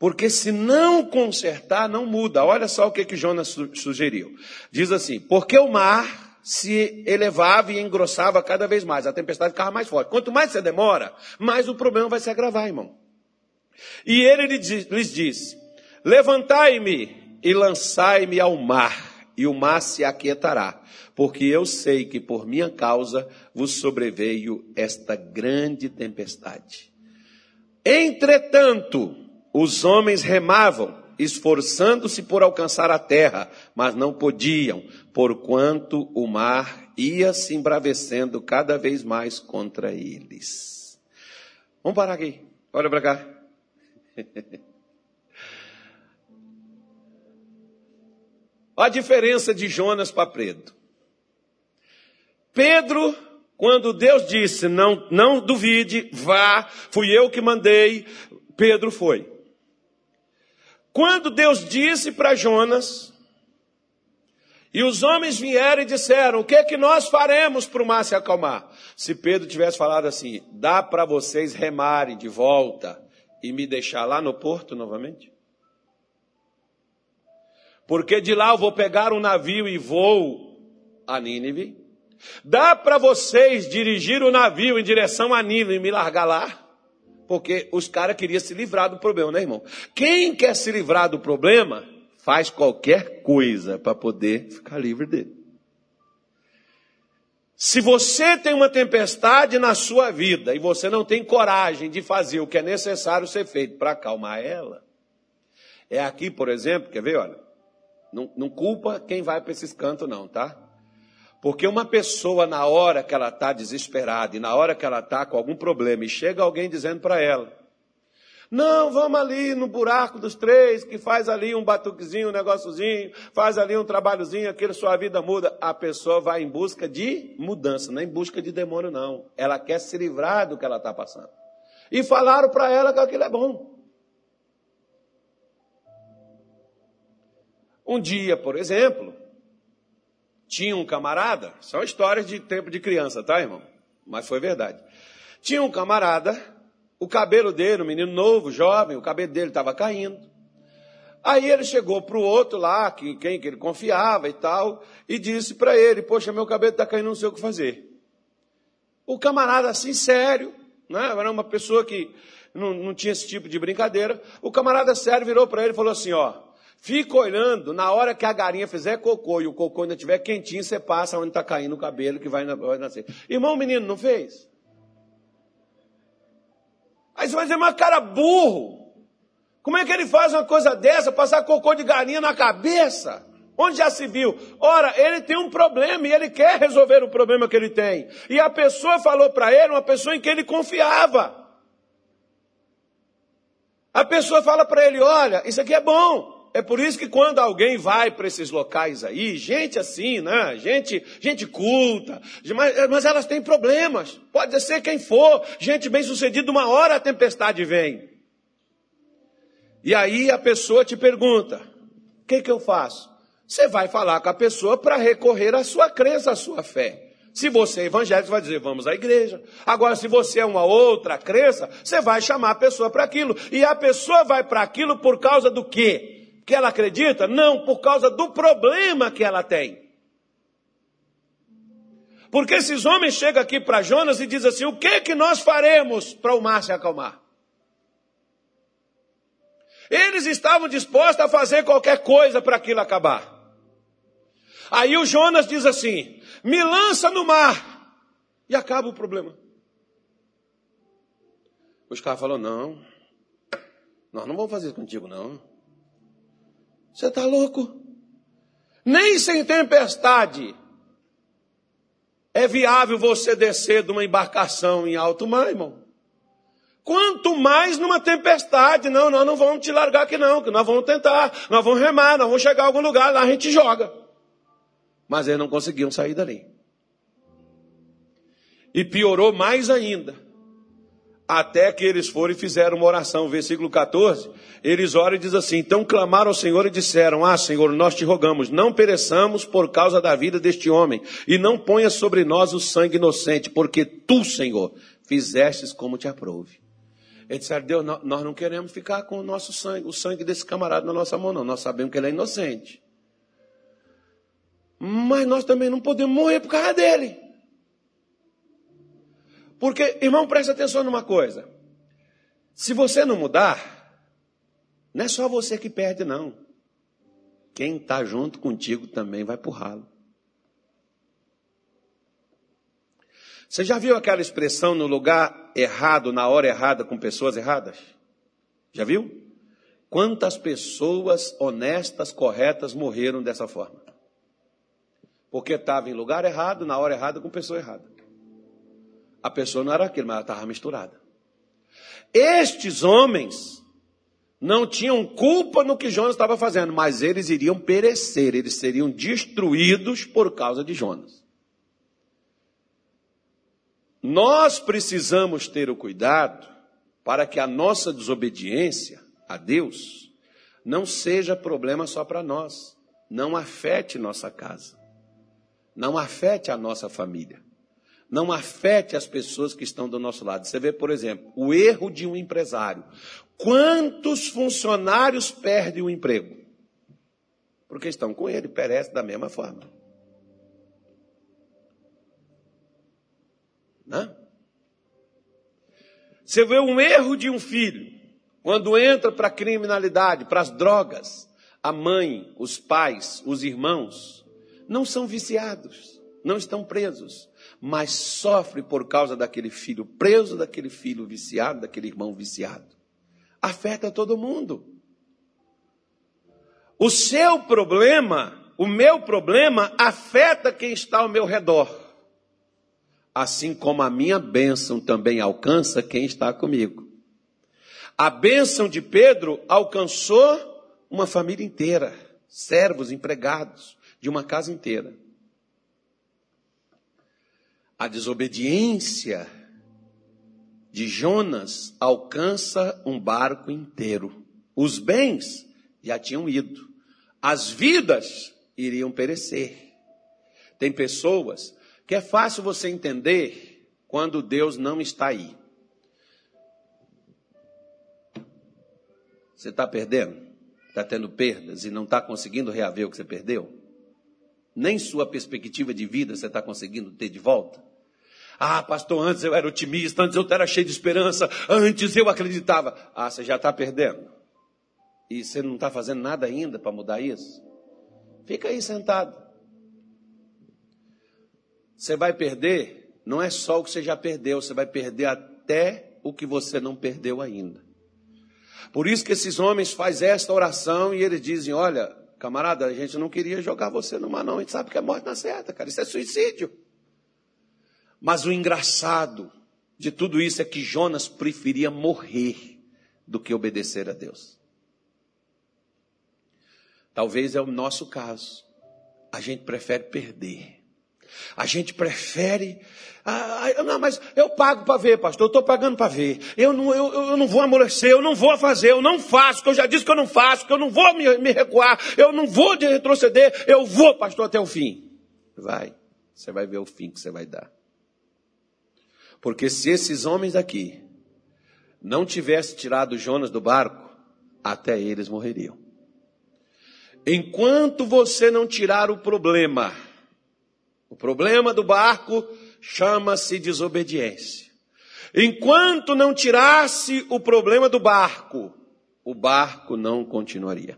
Porque se não consertar, não muda. Olha só o que, que Jonas sugeriu. Diz assim: porque o mar se elevava e engrossava cada vez mais, a tempestade ficava mais forte. Quanto mais você demora, mais o problema vai se agravar, irmão. E ele lhes disse: Levantai-me e lançai-me ao mar, e o mar se aquietará, porque eu sei que por minha causa vos sobreveio esta grande tempestade. Entretanto, os homens remavam, esforçando-se por alcançar a terra, mas não podiam, porquanto o mar ia se embravecendo cada vez mais contra eles. Vamos parar aqui. Olha para cá. Olha a diferença de Jonas para Pedro. Pedro, quando Deus disse, não, não duvide, vá, fui eu que mandei, Pedro foi. Quando Deus disse para Jonas, e os homens vieram e disseram: O que é que nós faremos para o mar se acalmar? Se Pedro tivesse falado assim: Dá para vocês remarem de volta e me deixar lá no porto novamente? Porque de lá eu vou pegar um navio e vou a Nínive. Dá para vocês dirigir o navio em direção a Nínive e me largar lá? Porque os caras queriam se livrar do problema, né, irmão? Quem quer se livrar do problema, faz qualquer coisa para poder ficar livre dele. Se você tem uma tempestade na sua vida e você não tem coragem de fazer o que é necessário ser feito para acalmar ela, é aqui, por exemplo, quer ver, olha, não, não culpa quem vai para esses cantos não, tá? Porque uma pessoa, na hora que ela está desesperada e na hora que ela está com algum problema, e chega alguém dizendo para ela: Não, vamos ali no buraco dos três, que faz ali um batuquezinho, um negóciozinho, faz ali um trabalhozinho, aquilo sua vida muda. A pessoa vai em busca de mudança, não é em busca de demônio, não. Ela quer se livrar do que ela está passando. E falaram para ela que aquilo é bom. Um dia, por exemplo, tinha um camarada, são histórias de tempo de criança, tá, irmão? Mas foi verdade. Tinha um camarada, o cabelo dele, um menino novo, jovem, o cabelo dele estava caindo. Aí ele chegou para o outro lá, que, quem que ele confiava e tal, e disse para ele: Poxa, meu cabelo está caindo, não sei o que fazer. O camarada, assim, sério, né? era uma pessoa que não, não tinha esse tipo de brincadeira. O camarada sério virou para ele e falou assim: Ó, Fica olhando, na hora que a galinha fizer cocô e o cocô ainda estiver quentinho, você passa onde está caindo o cabelo que vai, nascer. Irmão, menino não fez? Aí você vai dizer, mas cara burro. Como é que ele faz uma coisa dessa, passar cocô de galinha na cabeça? Onde já se viu? Ora, ele tem um problema e ele quer resolver o problema que ele tem. E a pessoa falou para ele, uma pessoa em quem ele confiava. A pessoa fala para ele: olha, isso aqui é bom. É por isso que quando alguém vai para esses locais aí, gente assim, né? Gente, gente culta, mas, mas elas têm problemas. Pode ser quem for, gente bem sucedida, uma hora a tempestade vem. E aí a pessoa te pergunta: o que, que eu faço? Você vai falar com a pessoa para recorrer à sua crença, à sua fé. Se você é evangélico, vai dizer, vamos à igreja. Agora, se você é uma outra crença, você vai chamar a pessoa para aquilo. E a pessoa vai para aquilo por causa do quê? Que ela acredita? Não, por causa do problema que ela tem. Porque esses homens chegam aqui para Jonas e dizem assim: o que que nós faremos para o mar se acalmar? Eles estavam dispostos a fazer qualquer coisa para aquilo acabar. Aí o Jonas diz assim: me lança no mar e acaba o problema. Os caras falaram: não, nós não vamos fazer isso contigo, não. Você está louco? Nem sem tempestade é viável você descer de uma embarcação em alto mar, irmão. Quanto mais numa tempestade. Não, nós não vamos te largar aqui não, que nós vamos tentar, nós vamos remar, nós vamos chegar a algum lugar, lá a gente joga. Mas eles não conseguiam sair dali. E piorou mais ainda até que eles foram e fizeram uma oração. Versículo 14, eles oram e diz assim: Então clamaram ao Senhor e disseram: Ah, Senhor, nós te rogamos, não pereçamos por causa da vida deste homem, e não ponha sobre nós o sangue inocente, porque tu, Senhor, fizestes como te aprouve. Eles disseram: Deus, nós não queremos ficar com o nosso sangue, o sangue desse camarada na nossa mão, não. Nós sabemos que ele é inocente. Mas nós também não podemos morrer por causa dele. Porque, irmão, preste atenção numa coisa. Se você não mudar, não é só você que perde, não. Quem está junto contigo também vai pro ralo. Você já viu aquela expressão no lugar errado, na hora errada, com pessoas erradas? Já viu? Quantas pessoas honestas, corretas morreram dessa forma? Porque estava em lugar errado, na hora errada, com pessoa errada. A pessoa não era aquilo, mas ela estava misturada. Estes homens não tinham culpa no que Jonas estava fazendo, mas eles iriam perecer, eles seriam destruídos por causa de Jonas. Nós precisamos ter o cuidado para que a nossa desobediência a Deus não seja problema só para nós, não afete nossa casa, não afete a nossa família, não afete as pessoas que estão do nosso lado. Você vê, por exemplo, o erro de um empresário. Quantos funcionários perdem o emprego? Porque estão com ele, perece da mesma forma. Né? Você vê um erro de um filho, quando entra para a criminalidade, para as drogas, a mãe, os pais, os irmãos, não são viciados, não estão presos, mas sofre por causa daquele filho preso, daquele filho viciado, daquele irmão viciado. Afeta todo mundo. O seu problema, o meu problema, afeta quem está ao meu redor assim como a minha bênção também alcança quem está comigo. A bênção de Pedro alcançou uma família inteira, servos, empregados, de uma casa inteira. A desobediência de Jonas alcança um barco inteiro. Os bens já tinham ido, as vidas iriam perecer. Tem pessoas que é fácil você entender quando Deus não está aí. Você está perdendo? Está tendo perdas e não está conseguindo reaver o que você perdeu? Nem sua perspectiva de vida você está conseguindo ter de volta? Ah, pastor, antes eu era otimista, antes eu era cheio de esperança, antes eu acreditava. Ah, você já está perdendo. E você não está fazendo nada ainda para mudar isso? Fica aí sentado. Você vai perder, não é só o que você já perdeu, você vai perder até o que você não perdeu ainda. Por isso que esses homens fazem esta oração e eles dizem: Olha, camarada, a gente não queria jogar você no mar, não. A gente sabe que é morte na certa, cara. Isso é suicídio. Mas o engraçado de tudo isso é que Jonas preferia morrer do que obedecer a Deus. Talvez é o nosso caso. A gente prefere perder a gente prefere. Ah, não, mas eu pago para ver, pastor. Eu estou pagando para ver. Eu não, eu, eu não vou amolecer, eu não vou fazer, eu não faço, que eu já disse que eu não faço, que eu não vou me, me recuar, eu não vou retroceder, eu vou, pastor, até o fim. Vai, você vai ver o fim que você vai dar. Porque se esses homens aqui não tivessem tirado Jonas do barco, até eles morreriam. Enquanto você não tirar o problema, o problema do barco chama-se desobediência. Enquanto não tirasse o problema do barco, o barco não continuaria.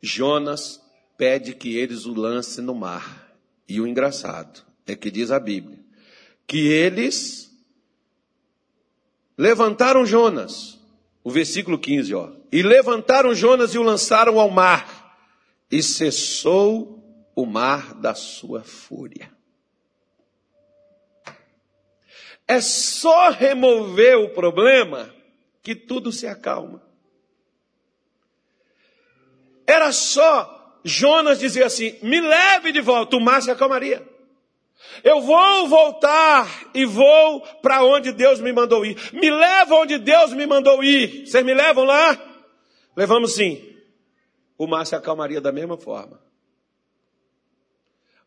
Jonas pede que eles o lancem no mar. E o engraçado é que diz a Bíblia que eles levantaram Jonas, o versículo 15, ó, e levantaram Jonas e o lançaram ao mar, e cessou o mar da sua fúria. É só remover o problema que tudo se acalma. Era só Jonas dizer assim: me leve de volta, o mar se acalmaria. Eu vou voltar e vou para onde Deus me mandou ir. Me leva onde Deus me mandou ir. Vocês me levam lá? Levamos sim. O mar se acalmaria da mesma forma.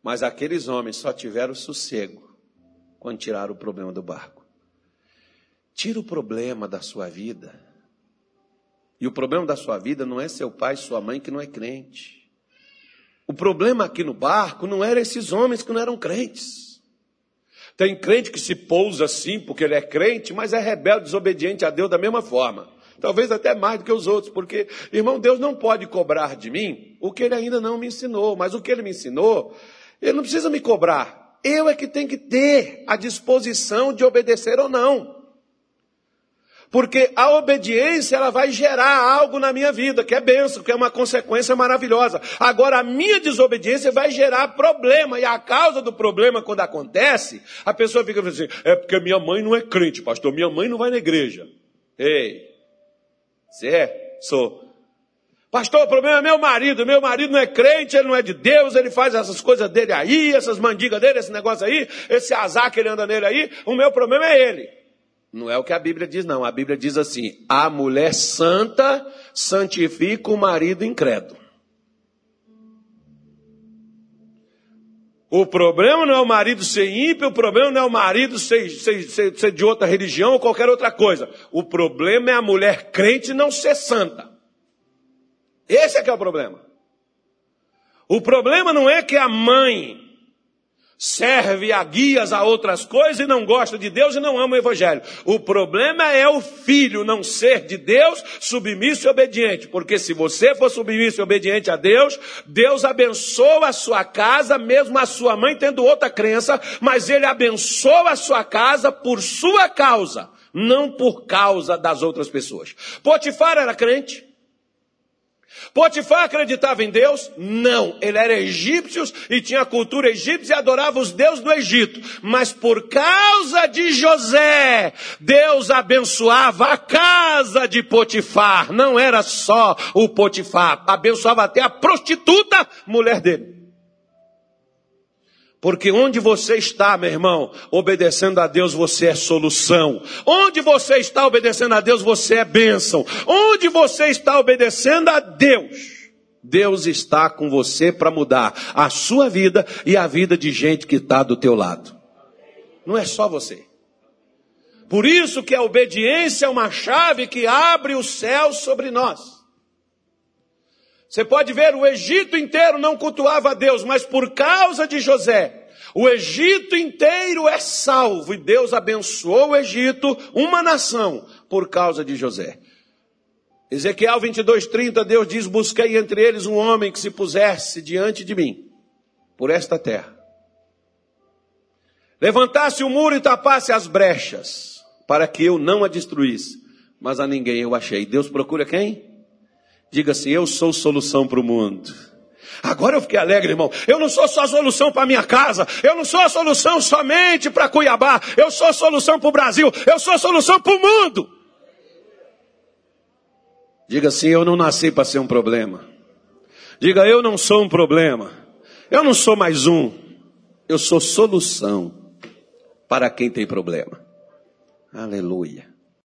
Mas aqueles homens só tiveram sossego quando tiraram o problema do barco. Tira o problema da sua vida. E o problema da sua vida não é seu pai sua mãe que não é crente. O problema aqui no barco não eram esses homens que não eram crentes. Tem crente que se pousa assim porque ele é crente, mas é rebelde, desobediente a Deus da mesma forma. Talvez até mais do que os outros, porque, irmão, Deus não pode cobrar de mim o que ele ainda não me ensinou, mas o que ele me ensinou, ele não precisa me cobrar. Eu é que tenho que ter a disposição de obedecer ou não. Porque a obediência ela vai gerar algo na minha vida, que é benção, que é uma consequência maravilhosa. Agora a minha desobediência vai gerar problema, e a causa do problema quando acontece, a pessoa fica assim: "É porque minha mãe não é crente, pastor, minha mãe não vai na igreja". Ei. Você é? Sou. Pastor, o problema é meu marido. Meu marido não é crente, ele não é de Deus, ele faz essas coisas dele aí, essas mandigas dele, esse negócio aí, esse azar que ele anda nele aí. O meu problema é ele. Não é o que a Bíblia diz, não. A Bíblia diz assim: a mulher santa santifica o marido incrédulo. O problema não é o marido ser ímpio, o problema não é o marido ser, ser, ser, ser de outra religião ou qualquer outra coisa. O problema é a mulher crente não ser santa. Esse é que é o problema. O problema não é que a mãe serve a guias a outras coisas e não gosta de Deus e não ama o Evangelho. O problema é o filho não ser de Deus, submisso e obediente. Porque se você for submisso e obediente a Deus, Deus abençoa a sua casa, mesmo a sua mãe tendo outra crença, mas Ele abençoa a sua casa por sua causa, não por causa das outras pessoas. Potifar era crente. Potifar acreditava em Deus? Não. Ele era egípcio e tinha a cultura egípcia e adorava os deuses do Egito. Mas por causa de José, Deus abençoava a casa de Potifar. Não era só o Potifar, abençoava até a prostituta mulher dele. Porque onde você está, meu irmão, obedecendo a Deus, você é solução. Onde você está obedecendo a Deus, você é bênção. Onde você está obedecendo a Deus, Deus está com você para mudar a sua vida e a vida de gente que está do teu lado. Não é só você. Por isso que a obediência é uma chave que abre o céu sobre nós. Você pode ver, o Egito inteiro não cultuava a Deus, mas por causa de José, o Egito inteiro é salvo e Deus abençoou o Egito, uma nação, por causa de José. Ezequiel 22:30 Deus diz: Busquei entre eles um homem que se pusesse diante de mim, por esta terra. Levantasse o muro e tapasse as brechas, para que eu não a destruísse, mas a ninguém eu achei. Deus procura quem? Diga assim: Eu sou solução para o mundo. Agora eu fiquei alegre, irmão. Eu não sou só solução para minha casa. Eu não sou a solução somente para Cuiabá. Eu sou a solução para o Brasil. Eu sou a solução para o mundo. Diga assim: Eu não nasci para ser um problema. Diga: Eu não sou um problema. Eu não sou mais um. Eu sou solução para quem tem problema. Aleluia.